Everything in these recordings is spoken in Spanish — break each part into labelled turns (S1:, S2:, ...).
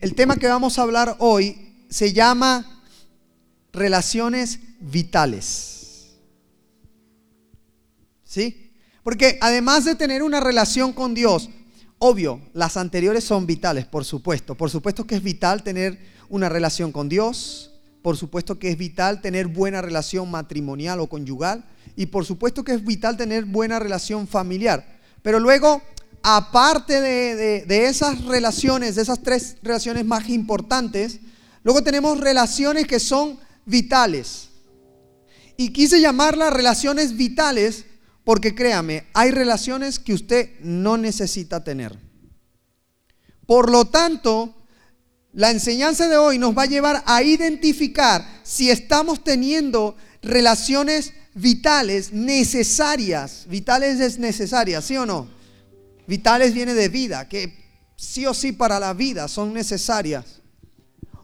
S1: El tema que vamos a hablar hoy se llama relaciones vitales. ¿Sí? Porque además de tener una relación con Dios, obvio, las anteriores son vitales, por supuesto. Por supuesto que es vital tener una relación con Dios, por supuesto que es vital tener buena relación matrimonial o conyugal, y por supuesto que es vital tener buena relación familiar. Pero luego aparte de, esas relaciones, de esas tres relaciones más importantes, luego tenemos relaciones que son vitales. Y quise llamarlas relaciones vitales porque créame, hay relaciones que usted no necesita tener. Por lo tanto, la enseñanza de hoy nos va a llevar a identificar si estamos teniendo relaciones vitales necesarias. Vitales es necesarias, ¿sí o no? Vitales viene de vida, que sí o sí para la vida son necesarias.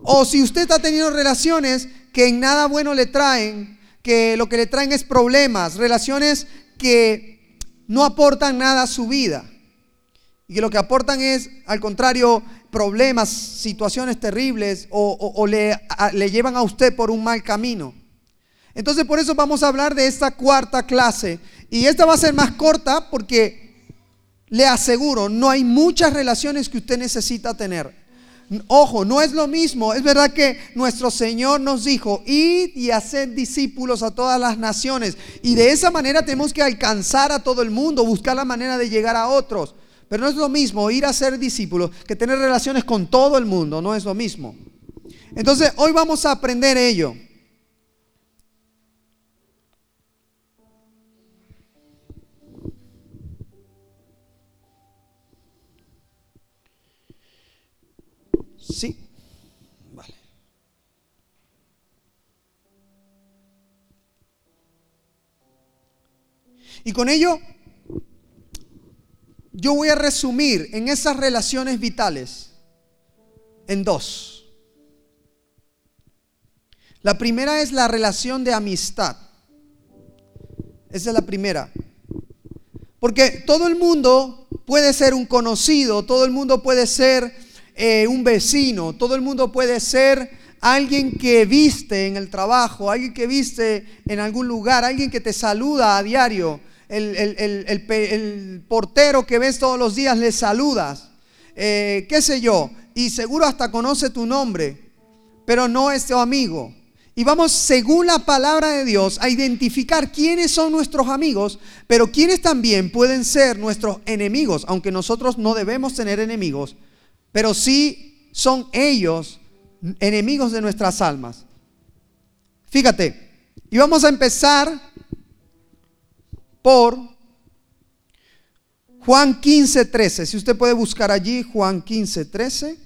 S1: O si usted está teniendo relaciones que en nada bueno le traen, que lo que le traen es problemas, relaciones que no aportan nada a su vida. Y que lo que aportan es, al contrario, problemas, situaciones terribles o, le, le llevan a usted por un mal camino. Entonces por eso vamos a hablar de esta cuarta clase. Y esta va a ser más corta porque le aseguro, no hay muchas relaciones que usted necesita tener. Ojo, no es lo mismo. Es verdad que nuestro Señor nos dijo, id y haced discípulos a todas las naciones. Y de esa manera tenemos que alcanzar a todo el mundo, buscar la manera de llegar a otros. Pero no es lo mismo ir a ser discípulos que tener relaciones con todo el mundo. No es lo mismo. Entonces, hoy vamos a aprender ello. Sí. Vale. Y con ello, yo voy a resumir en esas relaciones vitales en dos. La primera es la relación de amistad. Esa es la primera. Porque todo el mundo puede ser un conocido, todo el mundo puede ser eh, un vecino, todo el mundo puede ser alguien que viste en el trabajo, alguien que viste en algún lugar, alguien que te saluda a diario, el, portero que ves todos los días le saludas, eh, qué sé yo, y seguro hasta conoce tu nombre, pero no es tu amigo. Y vamos, según la palabra de Dios, a identificar quiénes son nuestros amigos, pero quiénes también pueden ser nuestros enemigos, aunque nosotros no debemos tener enemigos, pero sí son ellos enemigos de nuestras almas. Fíjate, y vamos a empezar por Juan 15, 13. Si usted puede buscar allí Juan 15, 13.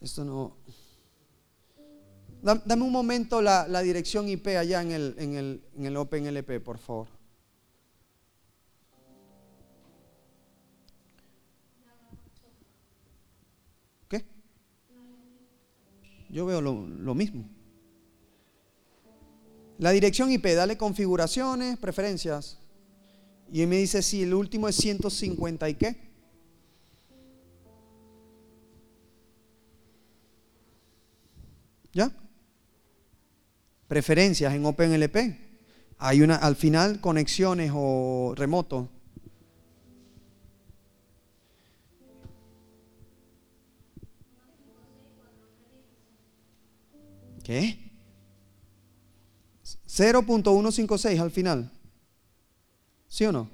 S1: Esto no, Dame un momento la, dirección IP allá en el, en, el, en el OpenLP, por favor. ¿Qué? Yo veo lo, lo mismo. La dirección IP, dale configuraciones, preferencias. Y me dice si el último es 150 y qué. ¿Ya? Preferencias en OpenLP. Hay una, al final conexiones o remoto. ¿Qué? 0.156 al final. ¿Sí o no?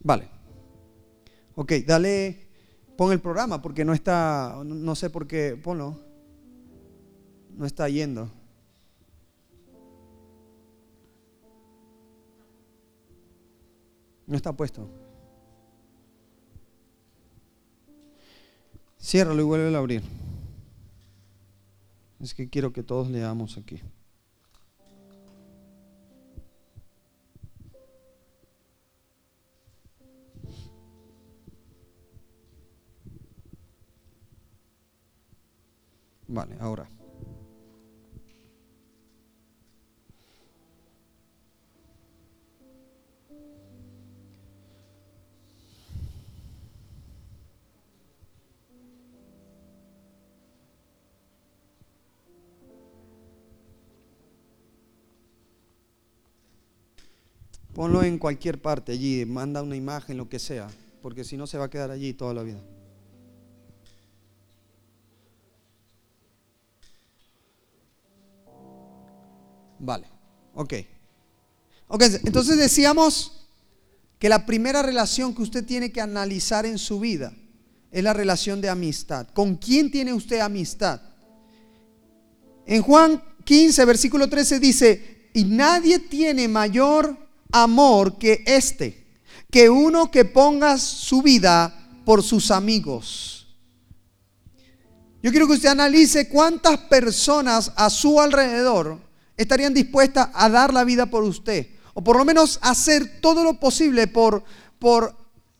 S1: Vale. Ok, dale Pon el programa porque no está, no sé por qué, ponlo. No está yendo. No está puesto. Ciérralo y vuelve a abrir. Es que quiero que todos leamos aquí. Vale, ahora. Ponlo en cualquier parte allí, manda una imagen, lo que sea, porque si no se va a quedar allí toda la vida. Vale, ok. Entonces decíamos que la primera relación que usted tiene que analizar en su vida es la relación de amistad. ¿Con quién tiene usted amistad? En Juan 15, versículo 13 dice, y nadie tiene mayor amor que este, que uno que ponga su vida por sus amigos. Yo quiero que usted analice cuántas personas a su alrededor estarían dispuestas a dar la vida por usted, o por lo menos hacer todo lo posible por, por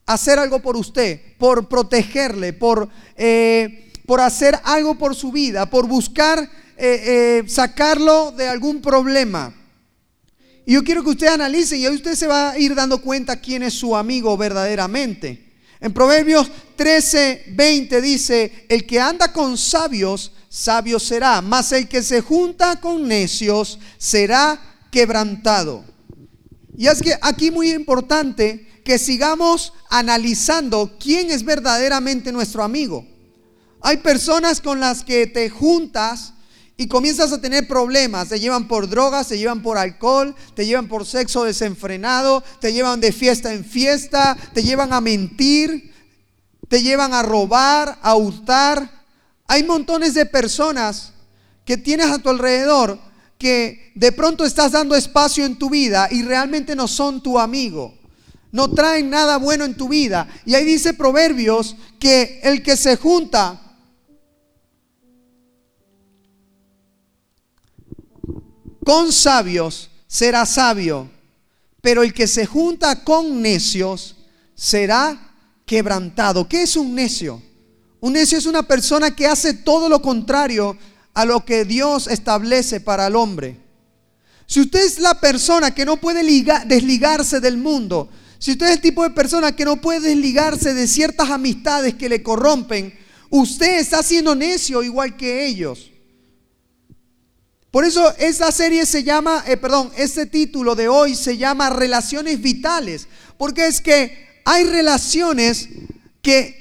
S1: hacer algo por usted, por protegerle, por, eh, por hacer algo por su vida, por buscar eh, eh, sacarlo de algún problema. Y yo quiero que usted analice y ahí usted se va a ir dando cuenta quién es su amigo verdaderamente. En Proverbios 13, 20 dice, el que anda con sabios, sabio será, mas el que se junta con necios será quebrantado. Y es que aquí muy importante que sigamos analizando quién es verdaderamente nuestro amigo. Hay personas con las que te juntas y comienzas a tener problemas. Te llevan por drogas, te llevan por alcohol, te llevan por sexo desenfrenado, te llevan de fiesta en fiesta, te llevan a mentir, te llevan a robar, a hurtar. Hay montones de personas que tienes a tu alrededor que de pronto estás dando espacio en tu vida y realmente no son tu amigo. No traen nada bueno en tu vida. Y ahí dice Proverbios que el que se junta con sabios será sabio, pero el que se junta con necios será quebrantado. ¿Qué es un necio? Un necio es una persona que hace todo lo contrario a lo que Dios establece para el hombre. Si usted es la persona que no puede desligarse del mundo, si usted es el tipo de persona que no puede desligarse de ciertas amistades que le corrompen, usted está siendo necio igual que ellos. Por eso esta serie se llama, eh, perdón, este título de hoy se llama Relaciones Vitales, porque es que hay relaciones que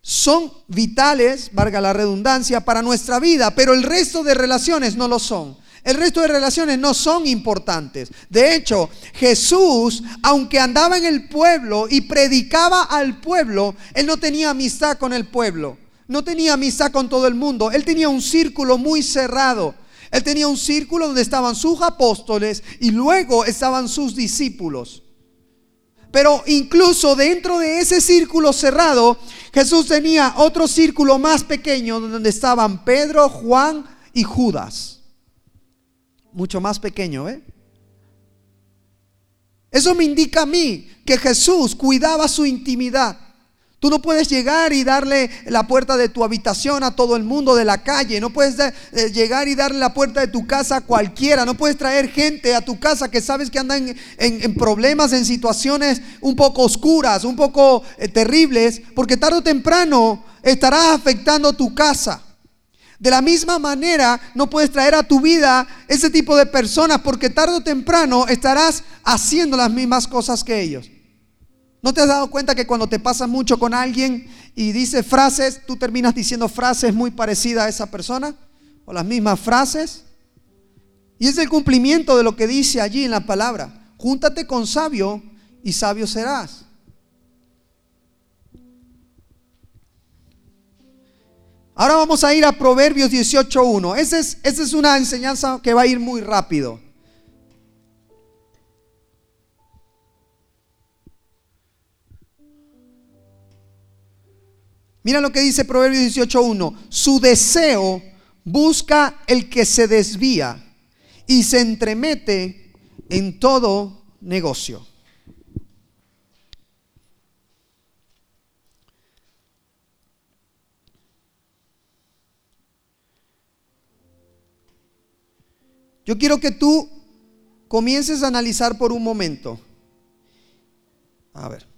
S1: son vitales, valga la redundancia, para nuestra vida, pero el resto de relaciones no lo son. El resto de relaciones no son importantes. De hecho, Jesús, aunque andaba en el pueblo y predicaba al pueblo, él no tenía amistad con el pueblo. No tenía amistad con todo el mundo. Él tenía un círculo muy cerrado. Él tenía un círculo donde estaban sus apóstoles y luego estaban sus discípulos. Pero incluso dentro de ese círculo cerrado, Jesús tenía otro círculo más pequeño donde estaban Pedro, Juan y Judas. Mucho más pequeño, ¿eh? Eso me indica a mí que Jesús cuidaba su intimidad. Tú no puedes llegar y darle la puerta de tu habitación a todo el mundo de la calle. No puedes eh, llegar y darle la puerta de tu casa a cualquiera. No puedes traer gente a tu casa que sabes que andan en, problemas, en situaciones un poco oscuras, un poco eh, terribles, porque tarde o temprano estarás afectando tu casa. De la misma manera, no puedes traer a tu vida ese tipo de personas porque tarde o temprano estarás haciendo las mismas cosas que ellos. ¿No te has dado cuenta que cuando te pasas mucho con alguien y dice frases, tú terminas diciendo frases muy parecidas a esa persona? ¿O las mismas frases? Y es el cumplimiento de lo que dice allí en la palabra. Júntate con sabio y sabio serás. Ahora vamos a ir a Proverbios 18.1. Esa es, esa es una enseñanza que va a ir muy rápido. Mira lo que dice Proverbios 18.1. Su deseo busca el que se desvía y se entremete en todo negocio. Yo quiero que tú comiences a analizar por un momento. A ver.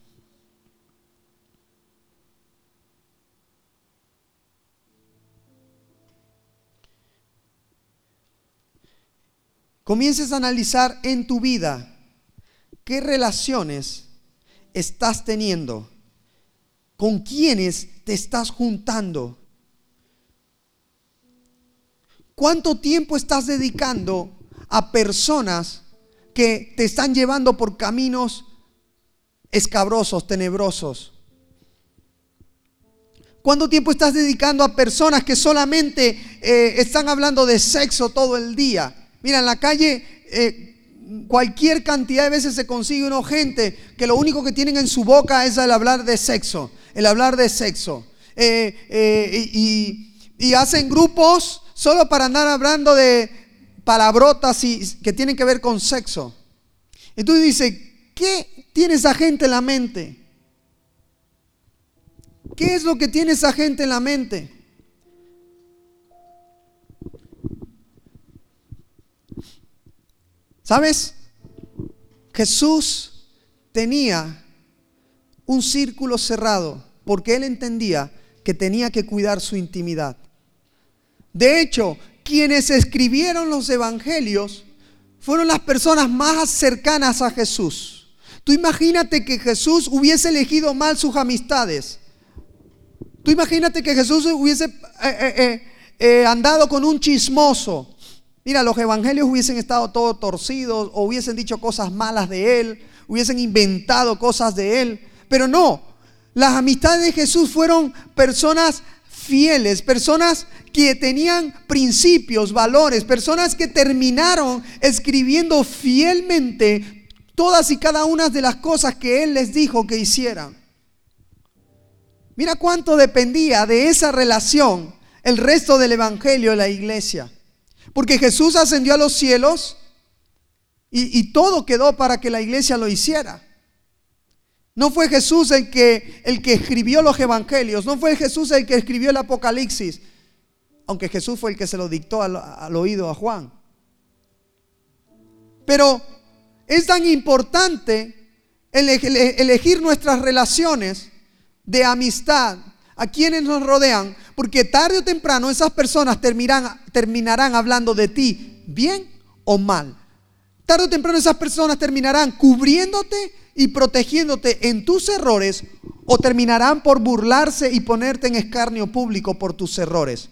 S1: Comiences a analizar en tu vida ¿Qué relaciones estás teniendo? ¿Con quiénes te estás juntando? ¿Cuánto tiempo estás dedicando a personas que te están llevando por caminos escabrosos, tenebrosos? ¿Cuánto tiempo estás dedicando a personas que solamente eh, están hablando de sexo todo el día? Mira, en la calle eh, cualquier cantidad de veces se consigue una gente que lo único que tienen en su boca es el hablar de sexo, el hablar de sexo. Eh, y, hacen grupos solo para andar hablando de palabrotas y, que tienen que ver con sexo. Entonces dice, ¿qué tiene esa gente en la mente? ¿Qué es lo que tiene esa gente en la mente? ¿Sabes? Jesús tenía un círculo cerrado porque él entendía que tenía que cuidar su intimidad. De hecho, quienes escribieron los evangelios fueron las personas más cercanas a Jesús. Tú imagínate que Jesús hubiese elegido mal sus amistades. Tú imagínate que Jesús hubiese eh, eh, eh, andado con un chismoso. Mira, los evangelios hubiesen estado todos torcidos o hubiesen dicho cosas malas de él, hubiesen inventado cosas de él. Pero no, las amistades de Jesús fueron personas fieles, personas que tenían principios, valores, personas que terminaron escribiendo fielmente todas y cada una de las cosas que Él les dijo que hicieran. Mira cuánto dependía de esa relación el resto del Evangelio de la iglesia. Porque Jesús ascendió a los cielos y, todo quedó para que la iglesia lo hiciera. No fue Jesús el que, escribió los evangelios, no fue Jesús el que escribió el Apocalipsis, aunque Jesús fue el que se lo dictó al oído a Juan. Pero es tan importante elegir nuestras relaciones de amistad a quienes nos rodean, porque tarde o temprano esas personas terminarán, hablando de ti, bien o mal. Tarde o temprano esas personas terminarán cubriéndote y protegiéndote en tus errores o terminarán por burlarse y ponerte en escarnio público por tus errores.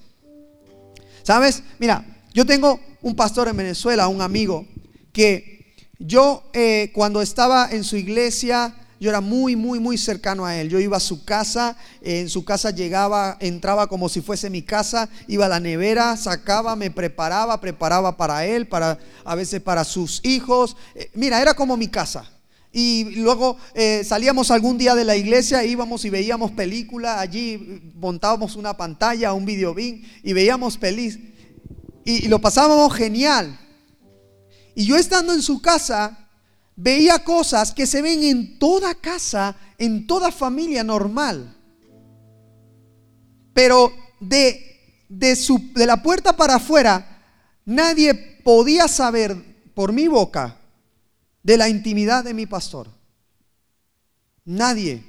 S1: ¿Sabes? Mira, yo tengo un pastor en Venezuela, un amigo, que yo eh, cuando estaba en su iglesia, yo era muy, muy, muy cercano a él. Yo iba a su casa, en su casa llegaba, entraba como si fuese mi casa, iba a la nevera, sacaba, me preparaba, preparaba para él, para a veces para sus hijos. Eh, mira, era como mi casa. Y luego eh, salíamos algún día de la iglesia, íbamos y veíamos película, allí montábamos una pantalla, un video y veíamos feliz. y lo pasábamos genial. Y yo estando en su casa, veía cosas que se ven en toda casa, en toda familia normal. Pero de, de, su, de la puerta para afuera, nadie podía saber por mi boca de la intimidad de mi pastor. Nadie.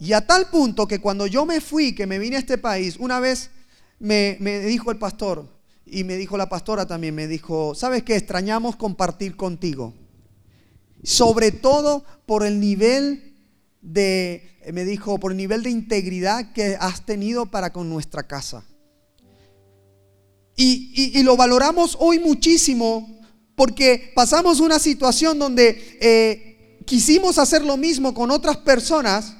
S1: Y a tal punto que cuando yo me fui, que me vine a este país, una vez me, me dijo el pastor y me dijo la pastora también, me dijo, ¿sabes qué? Extrañamos compartir contigo sobre todo por el nivel de, me dijo, por el nivel de integridad que has tenido para con nuestra casa. Y, lo valoramos hoy muchísimo porque pasamos una situación donde eh, quisimos hacer lo mismo con otras personas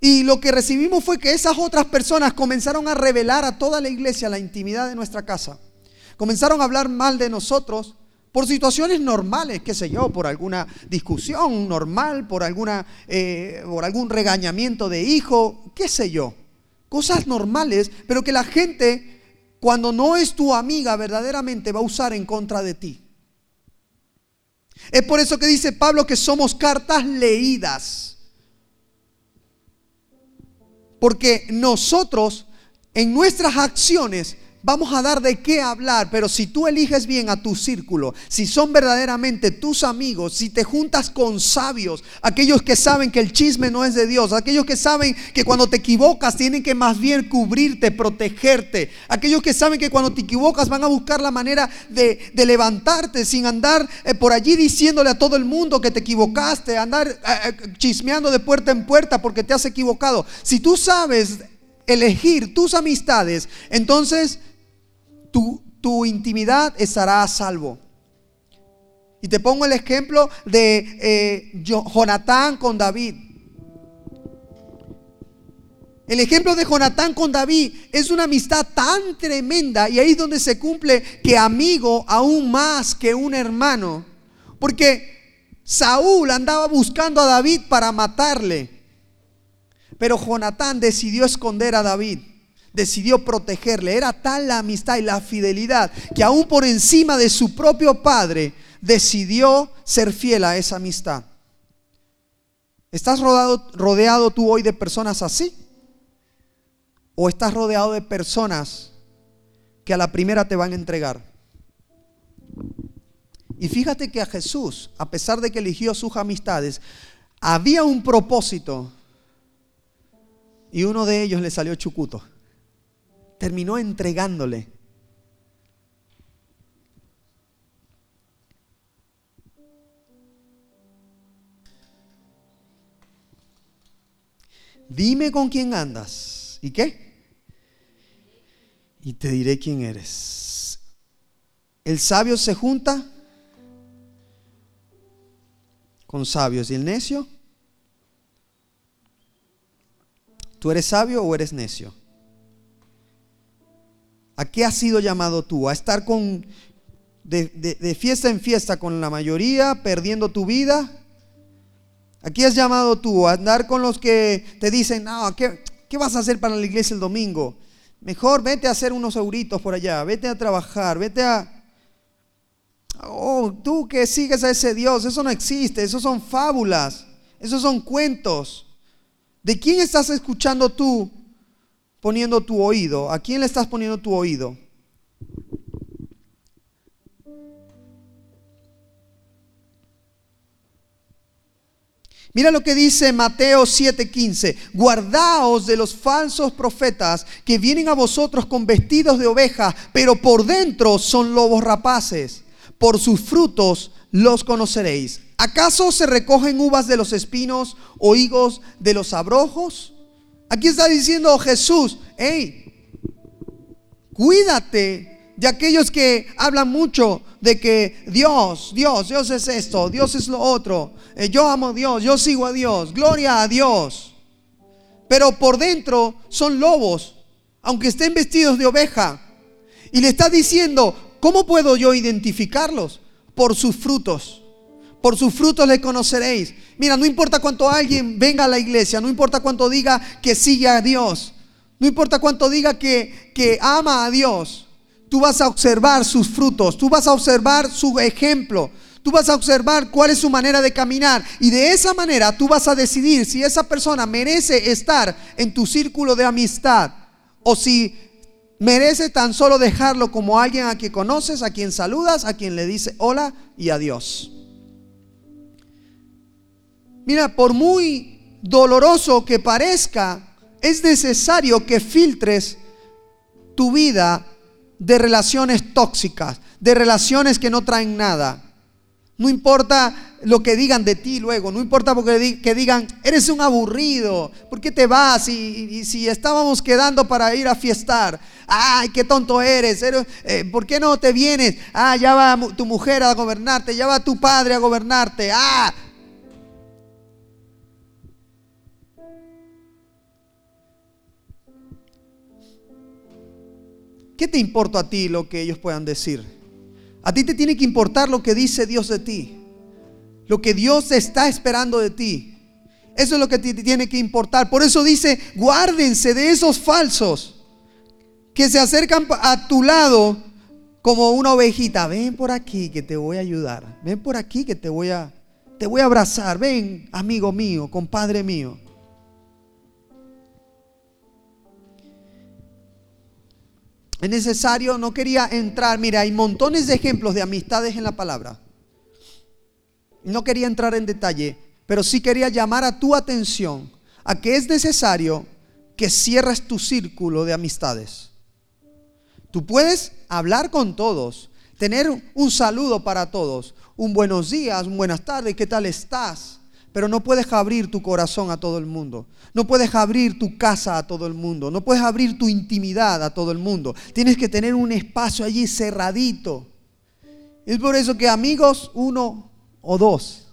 S1: y lo que recibimos fue que esas otras personas comenzaron a revelar a toda la iglesia la intimidad de nuestra casa. Comenzaron a hablar mal de nosotros por situaciones normales, qué sé yo, por alguna discusión normal, por, alguna, eh, por algún regañamiento de hijo, qué sé yo. Cosas normales, pero que la gente, cuando no es tu amiga, verdaderamente va a usar en contra de ti. Es por eso que dice Pablo que somos cartas leídas. Porque nosotros, en nuestras acciones, vamos a dar de qué hablar, pero si tú eliges bien a tu círculo, si son verdaderamente tus amigos, si te juntas con sabios, aquellos que saben que el chisme no es de Dios, aquellos que saben que cuando te equivocas tienen que más bien cubrirte, protegerte, aquellos que saben que cuando te equivocas van a buscar la manera de, levantarte sin andar eh, por allí diciéndole a todo el mundo que te equivocaste, andar eh, eh, chismeando de puerta en puerta porque te has equivocado. Si tú sabes elegir tus amistades, entonces tu, intimidad estará a salvo. Y te pongo el ejemplo de eh, Jonatán con David. El ejemplo de Jonatán con David es una amistad tan tremenda y ahí es donde se cumple que amigo aún más que un hermano. Porque Saúl andaba buscando a David para matarle. Pero Jonatán decidió esconder a David decidió protegerle. Era tal la amistad y la fidelidad que aún por encima de su propio padre decidió ser fiel a esa amistad. ¿Estás rodeado, rodeado tú hoy de personas así? ¿O estás rodeado de personas que a la primera te van a entregar? Y fíjate que a Jesús, a pesar de que eligió sus amistades, había un propósito y uno de ellos le salió chucuto terminó entregándole. Dime con quién andas. ¿Y qué? Y te diré quién eres. El sabio se junta con sabios. ¿Y el necio? ¿Tú eres sabio o eres necio? ¿A qué has sido llamado tú? ¿A estar con, de, fiesta en fiesta con la mayoría, perdiendo tu vida? ¿A qué has llamado tú? ¿A andar con los que te dicen, no, ¿qué, ¿qué vas a hacer para la iglesia el domingo? Mejor vete a hacer unos euritos por allá, vete a trabajar, vete a... Oh, tú que sigues a ese Dios, eso no existe, eso son fábulas, esos son cuentos. ¿De quién estás escuchando tú poniendo tu oído? ¿A quién le estás poniendo tu oído? Mira lo que dice Mateo 7:15. Guardaos de los falsos profetas que vienen a vosotros con vestidos de oveja, pero por dentro son lobos rapaces. Por sus frutos los conoceréis. ¿Acaso se recogen uvas de los espinos o higos de los abrojos? Aquí está diciendo Jesús, hey, cuídate de aquellos que hablan mucho de que Dios, Dios, Dios es esto, Dios es lo otro, eh, yo amo a Dios, yo sigo a Dios, gloria a Dios. Pero por dentro son lobos, aunque estén vestidos de oveja. Y le está diciendo, ¿cómo puedo yo identificarlos? Por sus frutos. Por sus frutos le conoceréis. Mira, no importa cuánto alguien venga a la iglesia, no importa cuánto diga que sigue a Dios, no importa cuánto diga que, que ama a Dios, tú vas a observar sus frutos, tú vas a observar su ejemplo, tú vas a observar cuál es su manera de caminar y de esa manera tú vas a decidir si esa persona merece estar en tu círculo de amistad o si merece tan solo dejarlo como alguien a quien conoces, a quien saludas, a quien le dice hola y adiós. Mira, por muy doloroso que parezca, es necesario que filtres tu vida de relaciones tóxicas, de relaciones que no traen nada. No importa lo que digan de ti luego, no importa porque que digan, eres un aburrido, ¿por qué te vas? Y, si estábamos quedando para ir a fiestar, ay, qué tonto eres, eh, ¿por qué no te vienes? Ah, ya va tu mujer a gobernarte, ya va tu padre a gobernarte, ah, ¿Qué te importa a ti lo que ellos puedan decir? A ti te tiene que importar lo que dice Dios de ti. Lo que Dios está esperando de ti. Eso es lo que te tiene que importar. Por eso dice, guárdense de esos falsos que se acercan a tu lado como una ovejita. Ven por aquí que te voy a ayudar. Ven por aquí que te voy a te voy a abrazar. Ven, amigo mío, compadre mío. Es necesario, no quería entrar, mira, hay montones de ejemplos de amistades en la palabra. No quería entrar en detalle, pero sí quería llamar a tu atención a que es necesario que cierres tu círculo de amistades. Tú puedes hablar con todos, tener un saludo para todos, un buenos días, un buenas tardes, ¿qué tal estás? Pero no puedes abrir tu corazón a todo el mundo. No puedes abrir tu casa a todo el mundo. No puedes abrir tu intimidad a todo el mundo. Tienes que tener un espacio allí cerradito. Es por eso que amigos, uno o dos.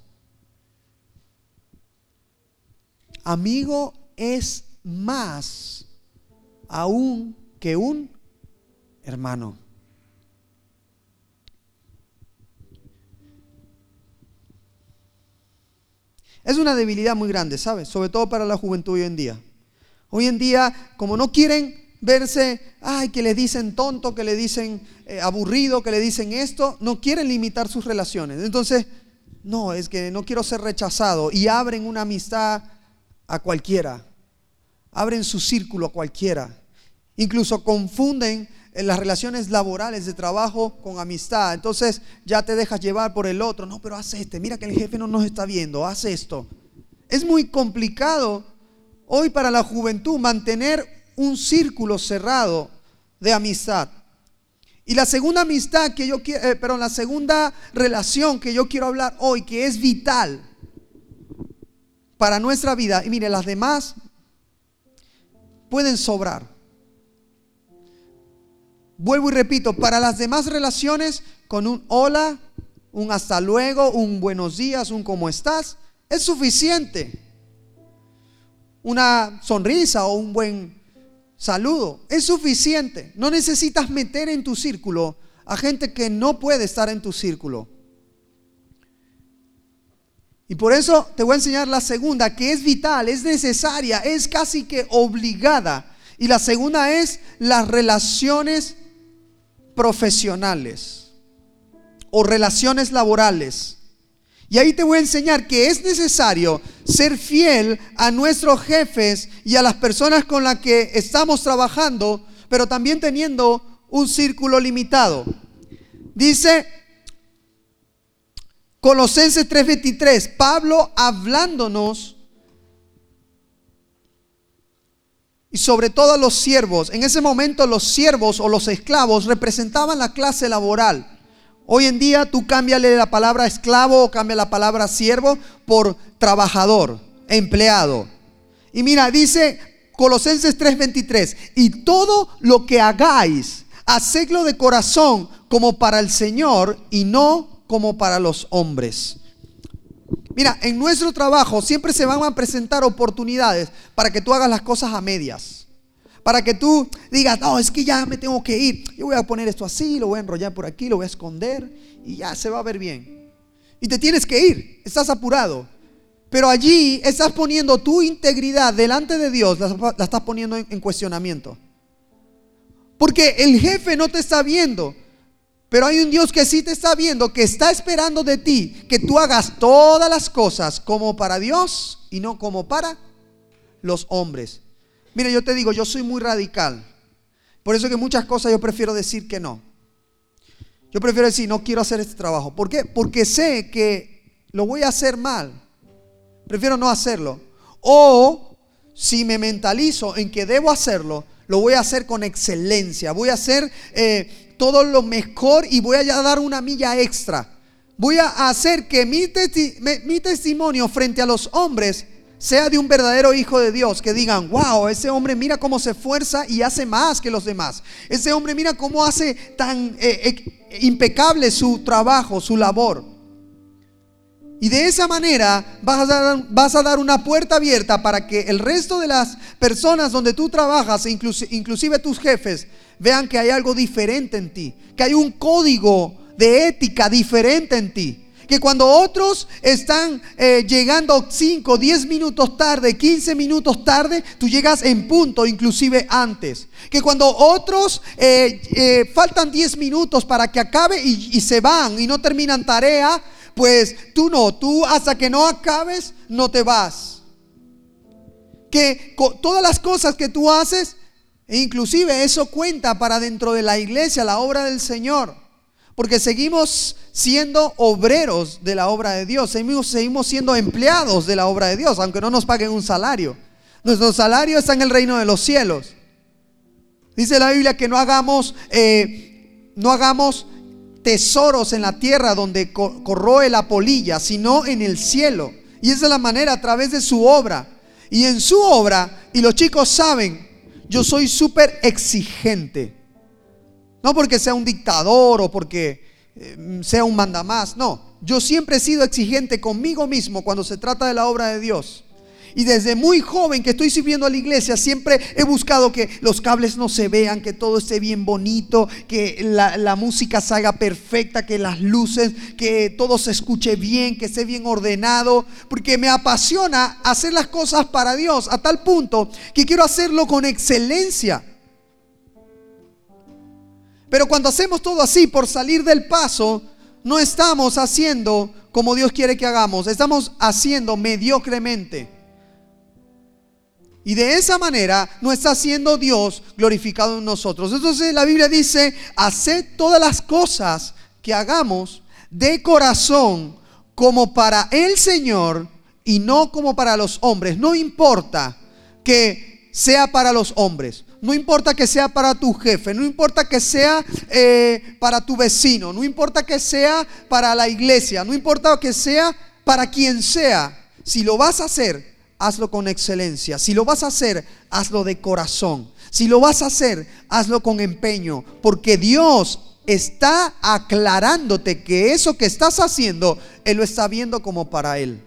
S1: Amigo es más aún que un hermano. Es una debilidad muy grande, ¿sabes? Sobre todo para la juventud hoy en día. Hoy en día, como no quieren verse, ay, que le dicen tonto, que le dicen eh, aburrido, que le dicen esto, no quieren limitar sus relaciones. Entonces, no, es que no quiero ser rechazado y abren una amistad a cualquiera, abren su círculo a cualquiera. Incluso confunden en las relaciones laborales de trabajo con amistad. Entonces ya te dejas llevar por el otro. No, pero haz este. Mira que el jefe no nos está viendo. Haz esto. Es muy complicado hoy para la juventud mantener un círculo cerrado de amistad. Y la segunda amistad que yo quiero, eh, perdón, la segunda relación que yo quiero hablar hoy, que es vital para nuestra vida, y mire, las demás pueden sobrar. Vuelvo y repito, para las demás relaciones, con un hola, un hasta luego, un buenos días, un cómo estás, es suficiente. Una sonrisa o un buen saludo es suficiente. No necesitas meter en tu círculo a gente que no puede estar en tu círculo. Y por eso te voy a enseñar la segunda, que es vital, es necesaria, es casi que obligada. Y la segunda es las relaciones profesionales o relaciones laborales. Y ahí te voy a enseñar que es necesario ser fiel a nuestros jefes y a las personas con las que estamos trabajando, pero también teniendo un círculo limitado. Dice Colosenses 3:23, Pablo hablándonos y sobre todo los siervos. En ese momento los siervos o los esclavos representaban la clase laboral. Hoy en día tú cámbiale la palabra esclavo o cambia la palabra siervo por trabajador, empleado. Y mira, dice Colosenses 3:23, y todo lo que hagáis, hacedlo de corazón como para el Señor y no como para los hombres Mira, en nuestro trabajo siempre se van a presentar oportunidades para que tú hagas las cosas a medias. Para que tú digas, no, es que ya me tengo que ir. Yo voy a poner esto así, lo voy a enrollar por aquí, lo voy a esconder y ya se va a ver bien. Y te tienes que ir, estás apurado. Pero allí estás poniendo tu integridad delante de Dios, la, estás poniendo en cuestionamiento. Porque el jefe no te está viendo. Pero hay un Dios que sí te está viendo, que está esperando de ti que tú hagas todas las cosas como para Dios y no como para los hombres. Mira, yo te digo, yo soy muy radical. Por eso que muchas cosas yo prefiero decir que no. Yo prefiero decir, no quiero hacer este trabajo. ¿Por qué? Porque sé que lo voy a hacer mal. Prefiero no hacerlo. O si me mentalizo en que debo hacerlo, lo voy a hacer con excelencia. Voy a hacer eh, todo lo mejor y voy a dar una milla extra. Voy a hacer que mi, mi testimonio frente a los hombres sea de un verdadero hijo de Dios, que digan, wow, ese hombre mira cómo se esfuerza y hace más que los demás. Ese hombre mira cómo hace tan eh, impecable su trabajo, su labor. Y de esa manera vas a, dar, una puerta abierta para que el resto de las personas donde tú trabajas, inclusive tus jefes, vean que hay algo diferente en ti, que hay un código de ética diferente en ti. Que cuando otros están eh, llegando 5, 10 minutos tarde, 15 minutos tarde, tú llegas en punto, inclusive antes. Que cuando otros eh, eh, faltan 10 minutos para que acabe y, y se van y no terminan tarea, pues tú no, tú hasta que no acabes no te vas. Que todas las cosas que tú haces E inclusive eso cuenta para dentro de la iglesia, la obra del Señor. Porque seguimos siendo obreros de la obra de Dios, seguimos, seguimos siendo empleados de la obra de Dios, aunque no nos paguen un salario. Nuestro salario está en el reino de los cielos. Dice la Biblia que no hagamos, eh, no hagamos tesoros en la tierra donde corroe la polilla, sino en el cielo. Y esa es la manera a través de su obra. Y en su obra, y los chicos saben, yo soy súper exigente. No porque sea un dictador o porque eh, sea un mandamás, no. Yo siempre he sido exigente conmigo mismo cuando se trata de la obra de Dios. Y desde muy joven que estoy sirviendo a la iglesia, siempre he buscado que los cables no se vean, que todo esté bien bonito, que la, música salga perfecta, que las luces, que todo se escuche bien, que esté bien ordenado, porque me apasiona hacer las cosas para Dios a tal punto que quiero hacerlo con excelencia. Pero cuando hacemos todo así por salir del paso, no estamos haciendo como Dios quiere que hagamos, estamos haciendo mediocremente. Y de esa manera no está siendo Dios glorificado en nosotros. Entonces la Biblia dice, haced todas las cosas que hagamos de corazón como para el Señor y no como para los hombres. No importa que sea para los hombres. No importa que sea para tu jefe, no importa que sea eh, para tu vecino, no importa que sea para la iglesia, no importa que sea para quien sea. Si lo vas a hacer, hazlo con excelencia. Si lo vas a hacer, hazlo de corazón. Si lo vas a hacer, hazlo con empeño, porque Dios está aclarándote que eso que estás haciendo, Él lo está viendo como para Él.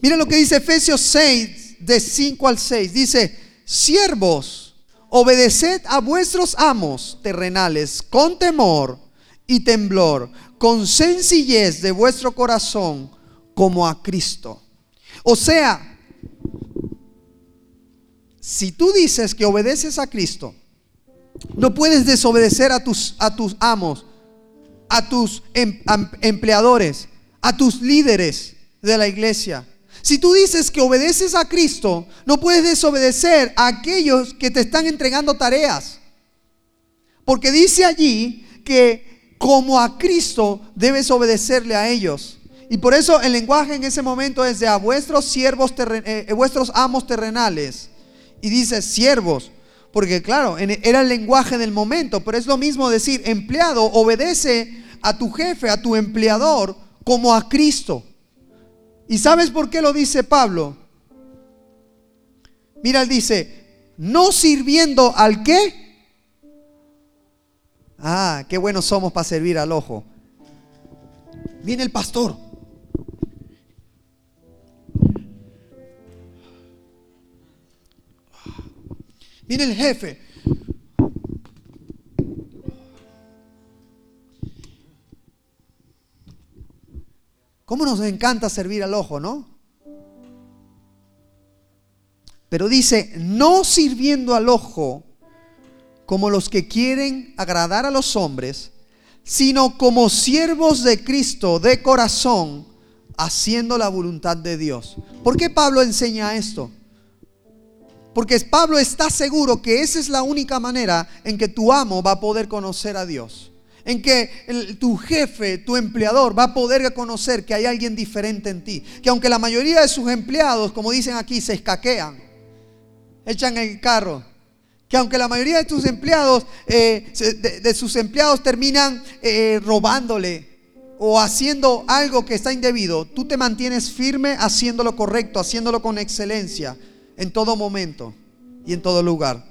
S1: Mira lo que dice Efesios 6, de 5 al 6. Dice, siervos, obedeced a vuestros amos terrenales con temor y temblor, con sencillez de vuestro corazón como a Cristo. O sea, si tú dices que obedeces a Cristo, no puedes desobedecer a tus, a tus amos, a tus em, empleadores, a tus líderes de la iglesia. Si tú dices que obedeces a Cristo, no puedes desobedecer a aquellos que te están entregando tareas. Porque dice allí que como a Cristo debes obedecerle a ellos. Y por eso el lenguaje en ese momento es de a vuestros siervos, eh, eh, vuestros amos terrenales. Y dice siervos, porque claro, era el lenguaje del momento, pero es lo mismo decir, empleado, obedece a tu jefe, a tu empleador, como a Cristo. ¿Y sabes por qué lo dice Pablo? Mira, él dice, no sirviendo al qué? Ah, qué buenos somos para servir al ojo. Viene el pastor. Viene el jefe. ¿Cómo nos encanta servir al ojo, no? Pero dice, no sirviendo al ojo como los que quieren agradar a los hombres, sino como siervos de Cristo de corazón, haciendo la voluntad de Dios. ¿Por qué Pablo enseña esto? Porque Pablo está seguro que esa es la única manera en que tu amo va a poder conocer a Dios. En que tu jefe, tu empleador va a poder conocer que hay alguien diferente en ti. Que aunque la mayoría de sus empleados, como dicen aquí, se escaquean, echan el carro, que aunque la mayoría de tus empleados, eh, de, sus empleados terminan eh, robándole o haciendo algo que está indebido, tú te mantienes firme haciendo lo correcto, haciéndolo con excelencia en todo momento y en todo lugar.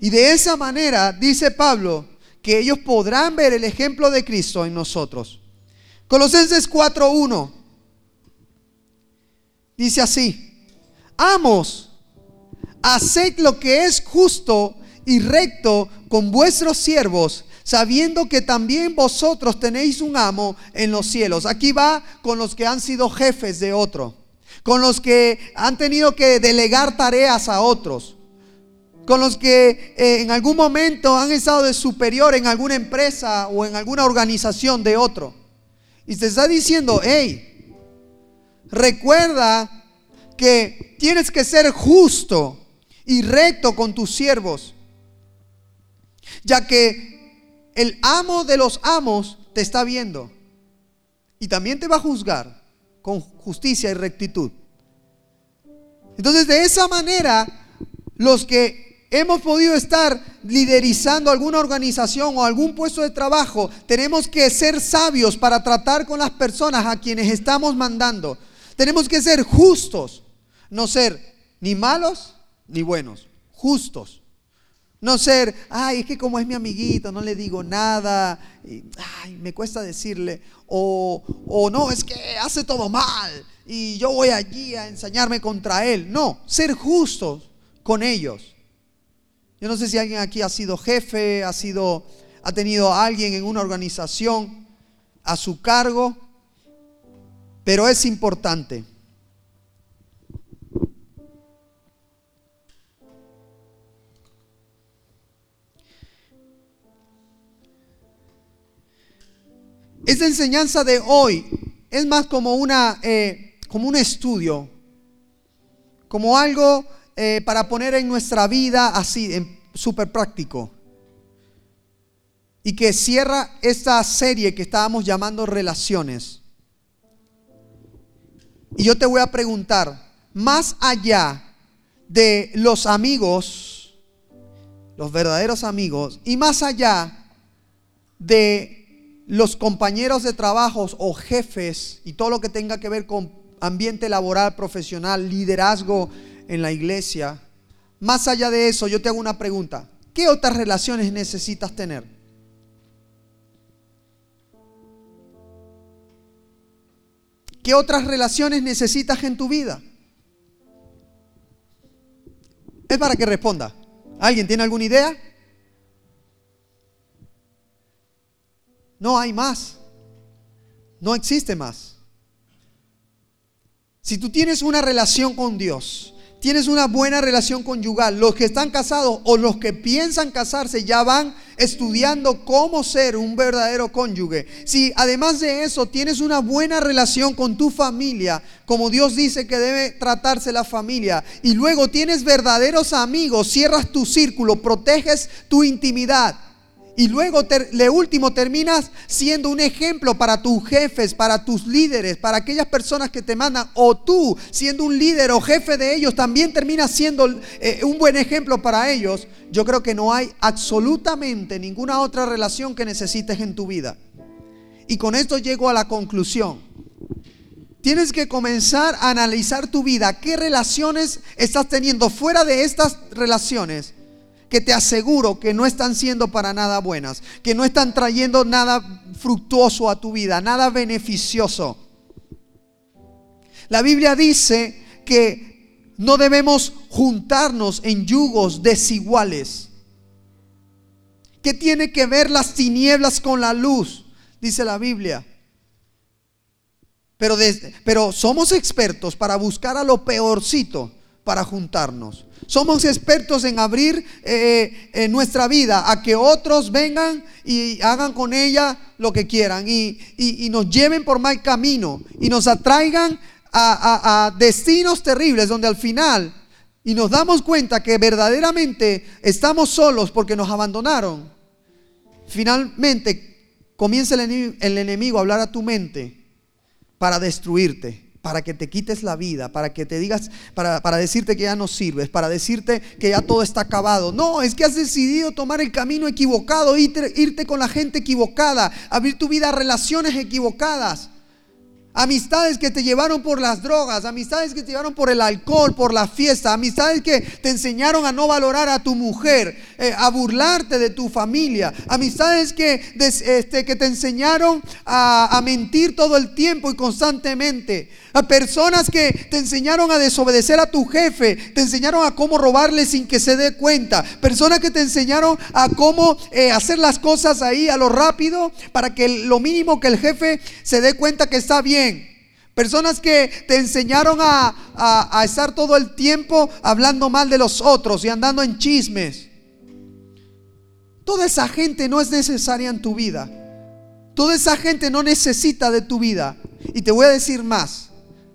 S1: Y de esa manera, dice Pablo, que ellos podrán ver el ejemplo de Cristo en nosotros. Colosenses 4.1 dice así, amos haced lo que es justo y recto con vuestros siervos, sabiendo que también vosotros tenéis un amo en los cielos. Aquí va con los que han sido jefes de otro, con los que han tenido que delegar tareas a otros, con los que eh, en algún momento han estado de superior en alguna empresa o en alguna organización de otro. Y se está diciendo, hey, recuerda que tienes que ser justo y recto con tus siervos, ya que el amo de los amos te está viendo y también te va a juzgar con justicia y rectitud. Entonces, de esa manera, los que hemos podido estar liderizando alguna organización o algún puesto de trabajo, tenemos que ser sabios para tratar con las personas a quienes estamos mandando. Tenemos que ser justos, no ser ni malos ni buenos, justos. No ser, ay, es que como es mi amiguito, no le digo nada, ay, me cuesta decirle, o, o no, es que hace todo mal y yo voy allí a ensañarme contra él. No, ser justos con ellos. Yo no sé si alguien aquí ha sido jefe, ha sido, ha tenido a alguien en una organización a su cargo, pero es importante. Esta enseñanza de hoy es más como, una, eh, como un estudio, como algo eh, para poner en nuestra vida así, súper práctico. Y que cierra esta serie que estábamos llamando relaciones. Y yo te voy a preguntar, más allá de los amigos, los verdaderos amigos, y más allá de los compañeros de trabajos o jefes y todo lo que tenga que ver con ambiente laboral, profesional, liderazgo en la iglesia, más allá de eso, yo te hago una pregunta. ¿Qué otras relaciones necesitas tener? ¿Qué otras relaciones necesitas en tu vida? Es para que responda. ¿Alguien tiene alguna idea? No hay más. No existe más. Si tú tienes una relación con Dios, tienes una buena relación conyugal, los que están casados o los que piensan casarse ya van estudiando cómo ser un verdadero cónyuge. Si además de eso tienes una buena relación con tu familia, como Dios dice que debe tratarse la familia, y luego tienes verdaderos amigos, cierras tu círculo, proteges tu intimidad y luego, le último, terminas siendo un ejemplo para tus jefes, para tus líderes, para aquellas personas que te mandan. O tú, siendo un líder o jefe de ellos, también terminas siendo eh, un buen ejemplo para ellos. Yo creo que no hay absolutamente ninguna otra relación que necesites en tu vida. Y con esto llego a la conclusión. Tienes que comenzar a analizar tu vida. ¿Qué relaciones estás teniendo fuera de estas relaciones? Que te aseguro que no están siendo para nada buenas, que no están trayendo nada fructuoso a tu vida, nada beneficioso. La Biblia dice que no debemos juntarnos en yugos desiguales. ¿Qué tiene que ver las tinieblas con la luz? Dice la Biblia. Pero, pero somos expertos para buscar a lo peorcito para juntarnos. Somos expertos en abrir eh, eh, nuestra vida a que otros vengan y hagan con ella lo que quieran y, nos lleven por mal camino y nos atraigan a, a destinos terribles donde al final y nos damos cuenta que verdaderamente estamos solos porque nos abandonaron. Finalmente comienza el enemigo a hablar a tu mente para destruirte para que te quites la vida, para que te digas, para, para, decirte que ya no sirves, para decirte que ya todo está acabado. No, es que has decidido tomar el camino equivocado, irte, con la gente equivocada, abrir tu vida a relaciones equivocadas. Amistades que te llevaron por las drogas, amistades que te llevaron por el alcohol, por la fiesta, amistades que te enseñaron a no valorar a tu mujer, eh, a burlarte de tu familia, amistades que, este, que te enseñaron a, a mentir todo el tiempo y constantemente, a personas que te enseñaron a desobedecer a tu jefe, te enseñaron a cómo robarle sin que se dé cuenta, personas que te enseñaron a cómo eh, hacer las cosas ahí a lo rápido para que lo mínimo que el jefe se dé cuenta que está bien. Personas que te enseñaron a, a estar todo el tiempo hablando mal de los otros y andando en chismes. Toda esa gente no es necesaria en tu vida. Toda esa gente no necesita de tu vida. Y te voy a decir más.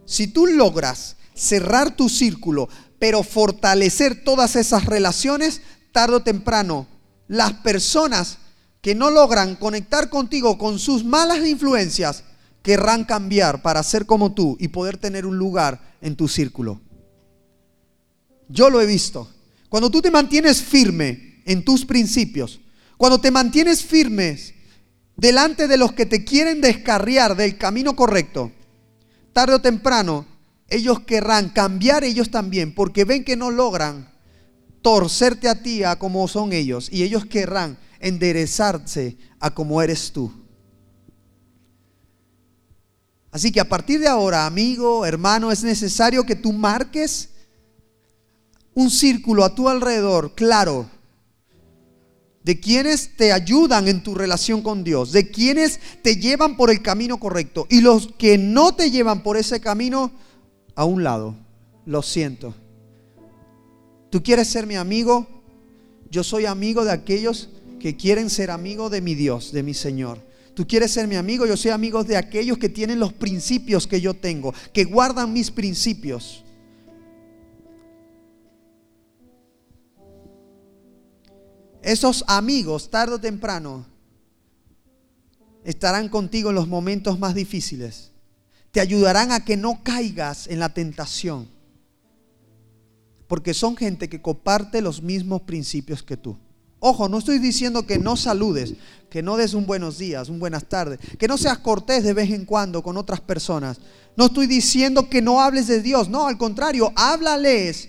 S1: Si tú logras cerrar tu círculo, pero fortalecer todas esas relaciones, tarde o temprano, las personas que no logran conectar contigo con sus malas influencias, querrán cambiar para ser como tú y poder tener un lugar en tu círculo. Yo lo he visto. Cuando tú te mantienes firme en tus principios, cuando te mantienes firmes delante de los que te quieren descarriar del camino correcto, tarde o temprano ellos querrán cambiar ellos también, porque ven que no logran torcerte a ti a como son ellos, y ellos querrán enderezarse a como eres tú. Así que a partir de ahora, amigo, hermano, es necesario que tú marques un círculo a tu alrededor claro de quienes te ayudan en tu relación con Dios, de quienes te llevan por el camino correcto y los que no te llevan por ese camino a un lado. Lo siento. ¿Tú quieres ser mi amigo? Yo soy amigo de aquellos que quieren ser amigo de mi Dios, de mi Señor. Tú quieres ser mi amigo, yo soy amigo de aquellos que tienen los principios que yo tengo, que guardan mis principios. Esos amigos, tarde o temprano, estarán contigo en los momentos más difíciles. Te ayudarán a que no caigas en la tentación. Porque son gente que comparte los mismos principios que tú. Ojo, no estoy diciendo que no saludes, que no des un buenos días, un buenas tardes, que no seas cortés de vez en cuando con otras personas. No estoy diciendo que no hables de Dios, no, al contrario, háblales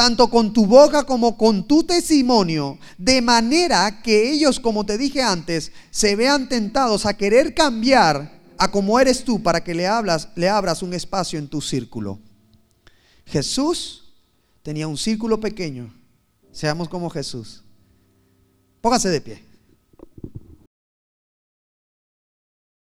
S1: tanto con tu boca como con tu testimonio, de manera que ellos, como te dije antes, se vean tentados a querer cambiar a como eres tú para que le, hablas, le abras un espacio en tu círculo. Jesús tenía un círculo pequeño. Seamos como Jesús. Póngase de pie.